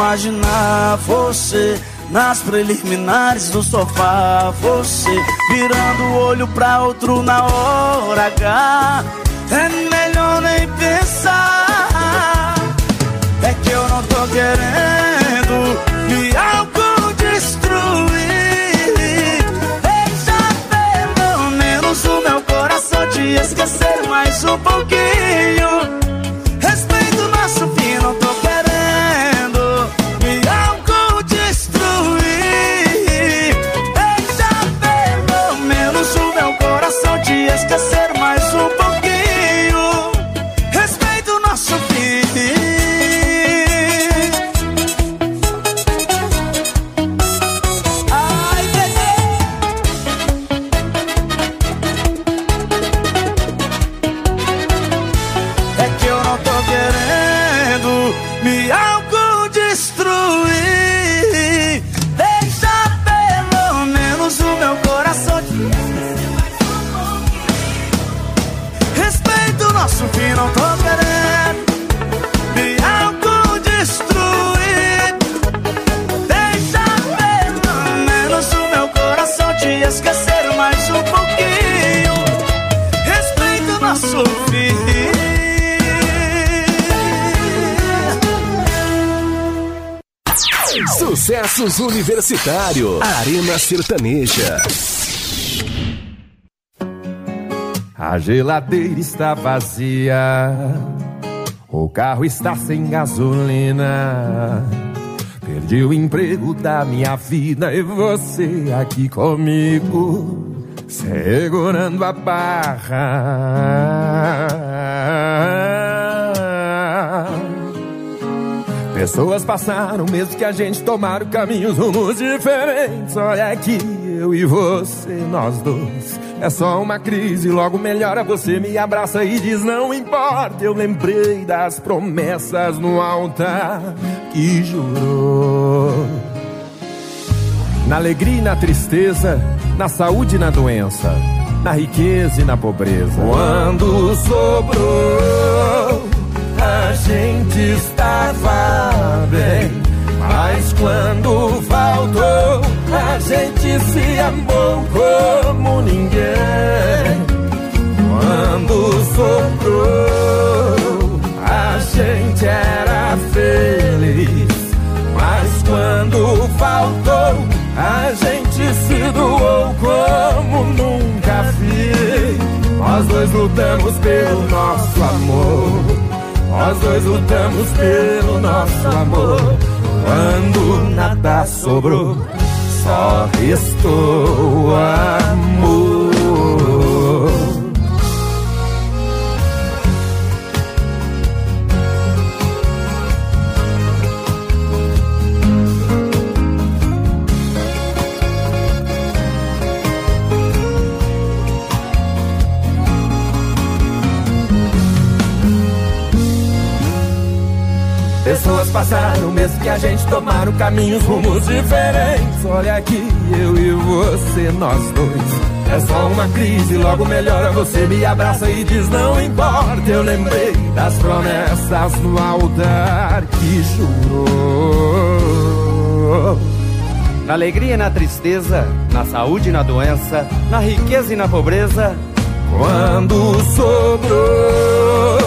Speaker 8: Imaginar você nas preliminares do sofá, você virando o olho pra outro na hora H. É melhor nem pensar. É que eu não tô querendo me autodestruir. Deixa pelo menos o meu coração te esquecer mais um pouquinho. Coração te
Speaker 1: Universitário. Arena Sertaneja.
Speaker 18: A geladeira está vazia, o carro está sem gasolina. Perdi o emprego da minha vida e você aqui comigo, segurando a barra. Pessoas passaram, mesmo que a gente tomaram caminhos, rumos diferentes. Olha aqui, eu e você, nós dois. É só uma crise, logo melhora. Você me abraça e diz: Não importa. Eu lembrei das promessas no altar que jurou. Na alegria e na tristeza, na saúde e na doença, na riqueza e na pobreza. Quando sobrou, a gente estava bem. Mas quando faltou, a gente se amou como ninguém. Quando sobrou, a gente era feliz. Mas quando faltou, a gente se doou como nunca fiz. Nós dois dois lutamos pelo nosso amor. Nós dois lutamos pelo nosso amor. Quando nada sobrou, só restou amor. Passaram, mesmo que a gente tomaram caminhos, rumos diferentes. Olha aqui, eu e você, nós dois. É só uma crise, logo melhora. Você me abraça e diz: Não importa. Eu lembrei das promessas no altar que jurou.
Speaker 19: Na alegria e na tristeza, na saúde e na doença, na riqueza e na pobreza.
Speaker 18: Quando sobrou,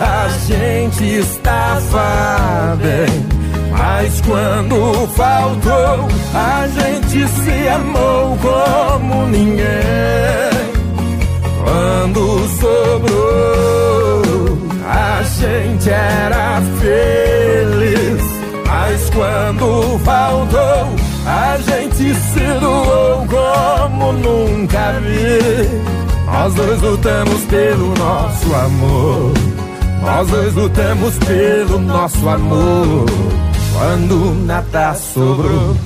Speaker 18: a gente estava bem. Mas quando faltou, a gente se amou como ninguém. Quando sobrou, a gente era feliz. Mas quando faltou, a gente se doou como nunca vi. Nós dois lutamos pelo nosso amor. Nós dois lutamos pelo nosso amor. Quando nada sobrou,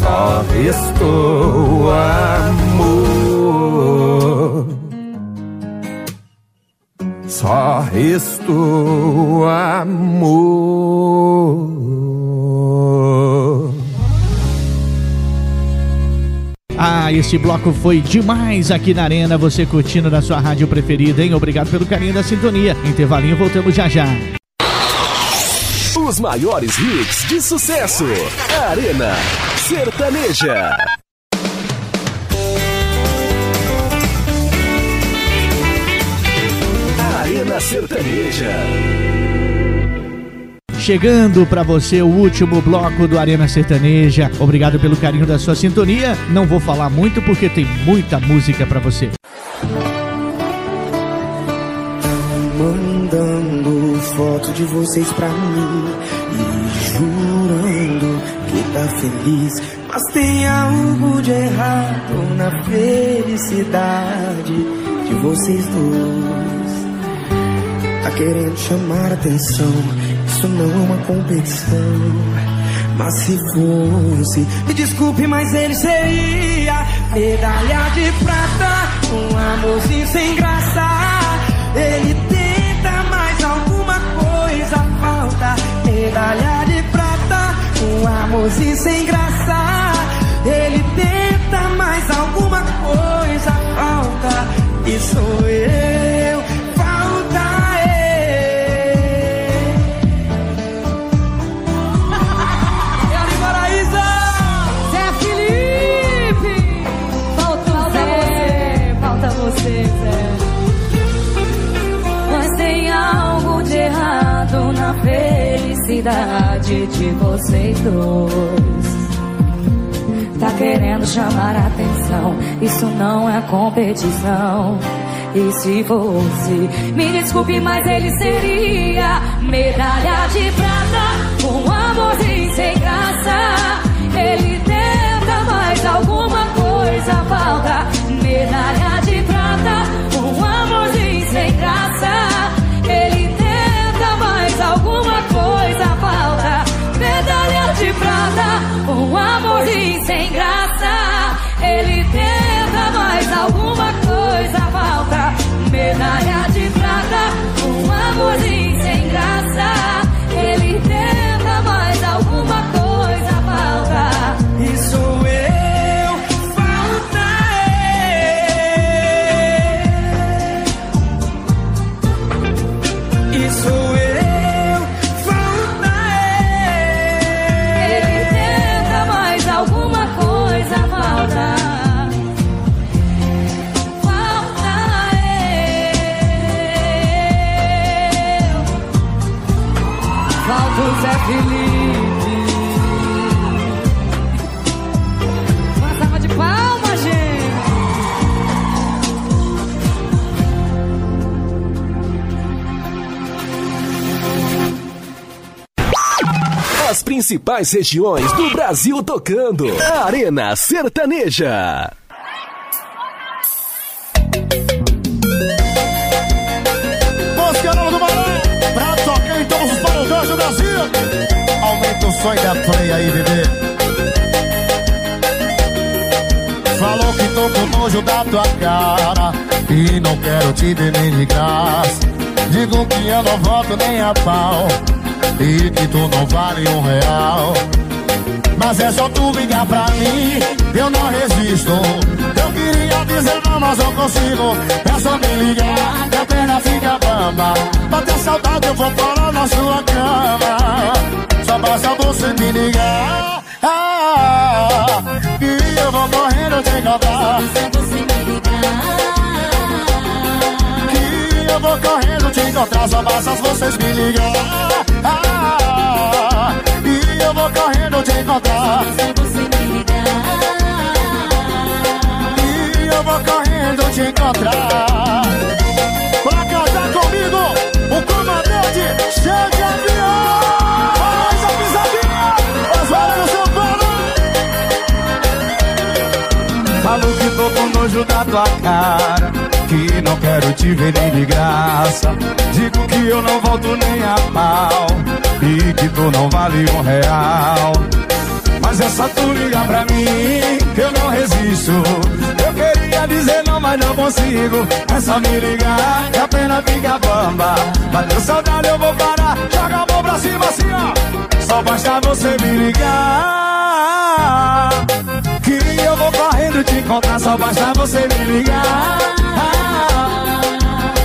Speaker 18: só restou amor. Só restou amor.
Speaker 2: Ah, esse bloco foi demais aqui na Arena, você curtindo na sua rádio preferida, hein? Obrigado pelo carinho da sintonia. Intervalinho, voltamos já já.
Speaker 1: Os maiores hits de sucesso. Arena Sertaneja. Arena Sertaneja.
Speaker 2: Chegando pra você o último bloco do Arena Sertaneja. Obrigado pelo carinho da sua sintonia. Não vou falar muito porque tem muita música pra você.
Speaker 3: Mandando foto de vocês pra mim e jurando que tá feliz. Mas tem algo de errado na felicidade de vocês dois. Tá querendo chamar atenção, isso não é uma competição. Mas se fosse, me desculpe, mas ele seria medalha de prata, um amorzinho sem graça. Ele tenta, mas alguma coisa falta. Medalha de prata, um amorzinho sem graça. Ele tenta, mas alguma coisa falta. E sou eu,
Speaker 11: felicidade de vocês dois. Tá querendo chamar atenção, isso não é competição. E se fosse, me desculpe, mas ele seria medalha de prata, um amorzinho sem graça. Ele tenta, mas alguma coisa falta. Medalha de prata, um amorzinho sem graça. Sem graça. Ele tenta, Felipe. Uma salva de palma, gente.
Speaker 1: As principais regiões do Brasil tocando. Arena Sertaneja.
Speaker 12: Aumenta o som da play aí, bebê. Falou que tô com nojo da tua cara E não quero te ver nem de graça. Digo que eu não volto nem a pau E que tu não vale um real. Mas é só tu ligar pra mim Eu não resisto. Eu queria dizer não, mas não consigo. É só me ligar Que a perna fica bamba. Bater saudade eu vou parar na sua cama Só basta você me ligar. Ah, E eu vou correndo te encontrar. Que eu vou correndo te encontrar. Só basta vocês me ligar. Ah, E eu vou correndo te encontrar. E eu vou correndo te encontrar. Pra casar comigo O comandante Chega avião
Speaker 6: Falo que tô com nojo da tua cara Que não quero te ver nem de graça. Digo que eu não volto nem a pau E que tu não vale um real. Mas só tu ligar pra mim Que eu não resisto. Eu dizer não, mas não consigo. É só me ligar que a pena fica bamba. Bateu saudade eu vou parar. Joga a mão pra cima assim ó. Só basta você me ligar. Que eu vou correndo te encontrar Só basta você me ligar.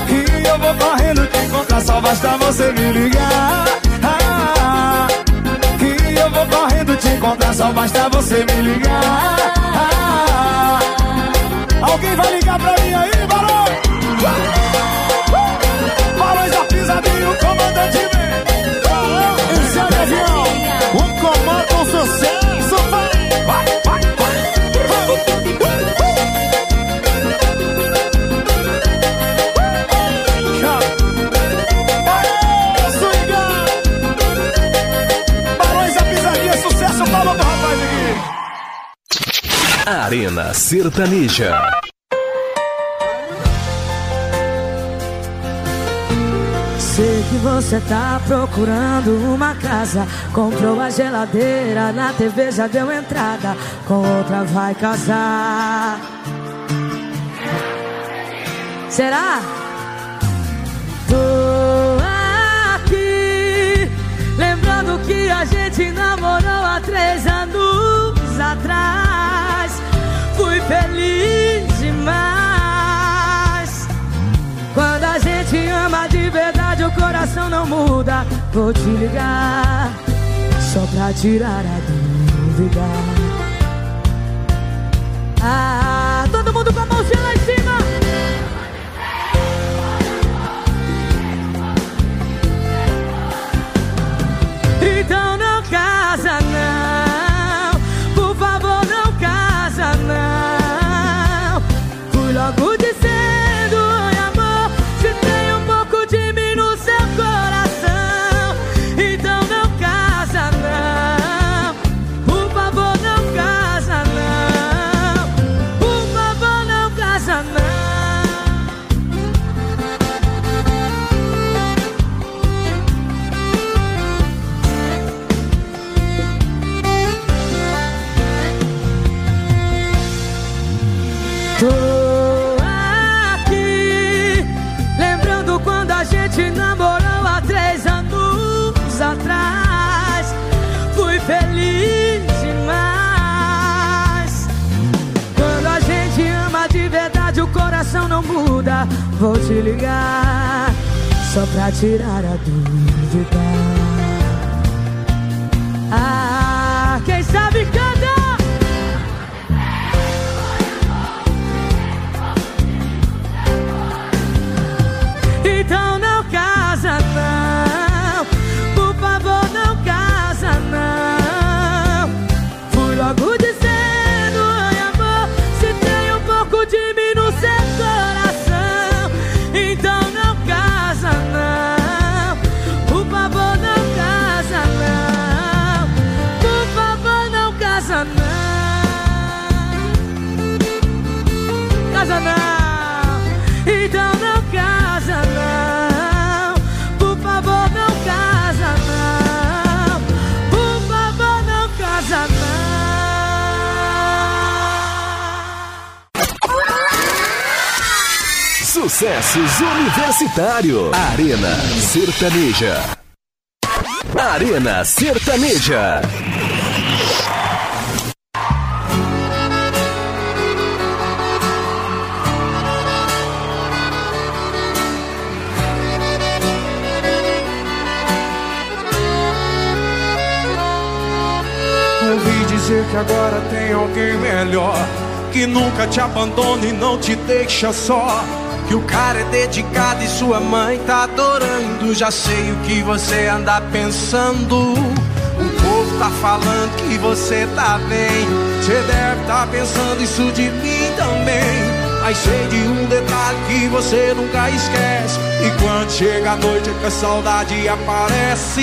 Speaker 6: Que eu vou correndo te encontrar Só basta você me ligar. Que eu vou correndo te encontrar Só basta você me ligar Alguém vai ligar pra mim aí, Barões? Barões da pisadinha, o comandante vem.
Speaker 12: Esse é o avião O comando sucesso vai.
Speaker 6: Vai, vai,
Speaker 12: Aê,
Speaker 1: Arena Sertaneja.
Speaker 11: Sei que você tá procurando uma casa. Comprou a geladeira, na TV já deu entrada. Com outra vai casar. Será? Tô aqui, lembrando que a gente namorou há três anos atrás. Feliz demais. Quando a gente ama de verdade, o coração não muda. Vou te ligar só pra tirar a dúvida. Ah, todo mundo com Vou te ligar só pra tirar a dúvida.
Speaker 1: Sucessos universitário. Arena Sertaneja. Arena Sertaneja.
Speaker 5: Ouvi dizer que agora tem alguém melhor Que nunca te abandona e não te deixa só Que o cara é dedicado e sua mãe tá adorando. Já sei o que você anda pensando. O povo tá falando que você tá bem. Você deve tá pensando isso de mim também. Mas sei de um detalhe que você nunca esquece. E quando chega a noite é que a saudade aparece.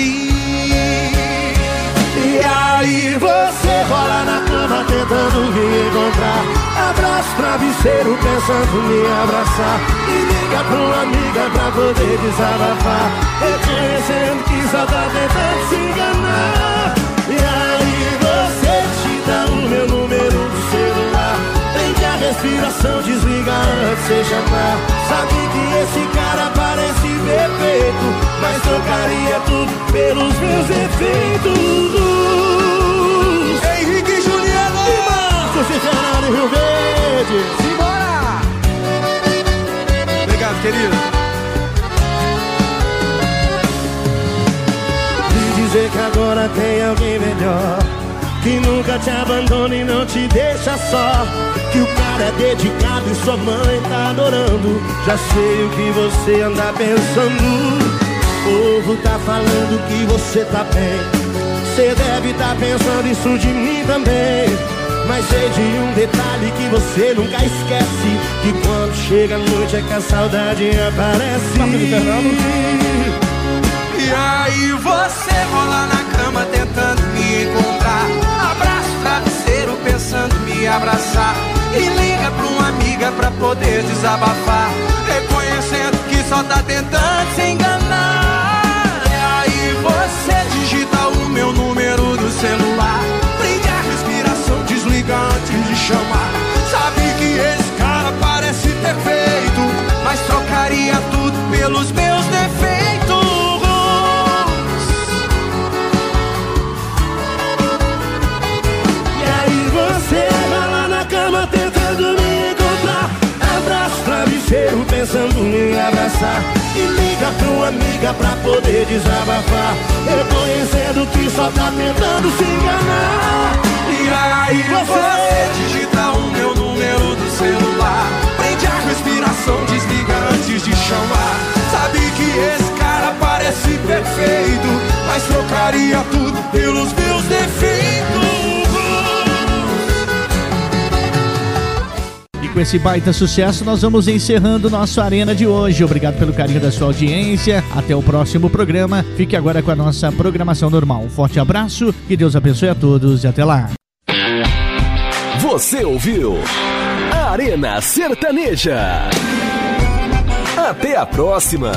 Speaker 9: E aí você rola na cama tentando me encontrar Abraço travesseiro pensando me abraçar. E liga pra uma amiga pra poder desabafar. Reconhecendo que só tá tentando se enganar. E aí você digita o meu número do celular. Prende a respiração, desliga antes de chamar. Sabe que esse cara parece perfeito Mas trocaria tudo pelos meus defeitos Verde
Speaker 5: Simbora! Obrigado, querido.
Speaker 9: E dizer que agora tem alguém melhor Que nunca te abandona e não te deixa só Que o cara é dedicado e sua mãe tá adorando Já sei o que você anda pensando O povo tá falando que você tá bem Você deve tá pensando isso de mim também Mas sei de um detalhe que você nunca esquece. Que quando chega a noite é que a saudade aparece.
Speaker 5: E aí você rola na cama tentando me encontrar. Abraço travesseiro pensando me abraçar. E liga pra uma amiga pra poder desabafar. Reconhecendo que só tá tentando se enganar Trocaria tudo pelos meus defeitos.
Speaker 9: E aí você vai lá na cama tentando me encontrar. Abraço travesseiro pensando em abraçar. E liga pra uma amiga pra poder desabafar. Reconhecendo que só tá tentando se enganar.
Speaker 5: E aí você digita o meu número do celular respiração, desliga antes de chamar Sabe que esse cara parece perfeito Mas trocaria tudo pelos meus defeitos
Speaker 2: E com esse baita sucesso, nós vamos encerrando nosso Arena de hoje. Obrigado pelo carinho da sua audiência. Até o próximo programa. Fique agora com a nossa programação normal. Um forte abraço, que Deus abençoe a todos e até lá.
Speaker 1: Você ouviu Arena Sertaneja. Até a próxima.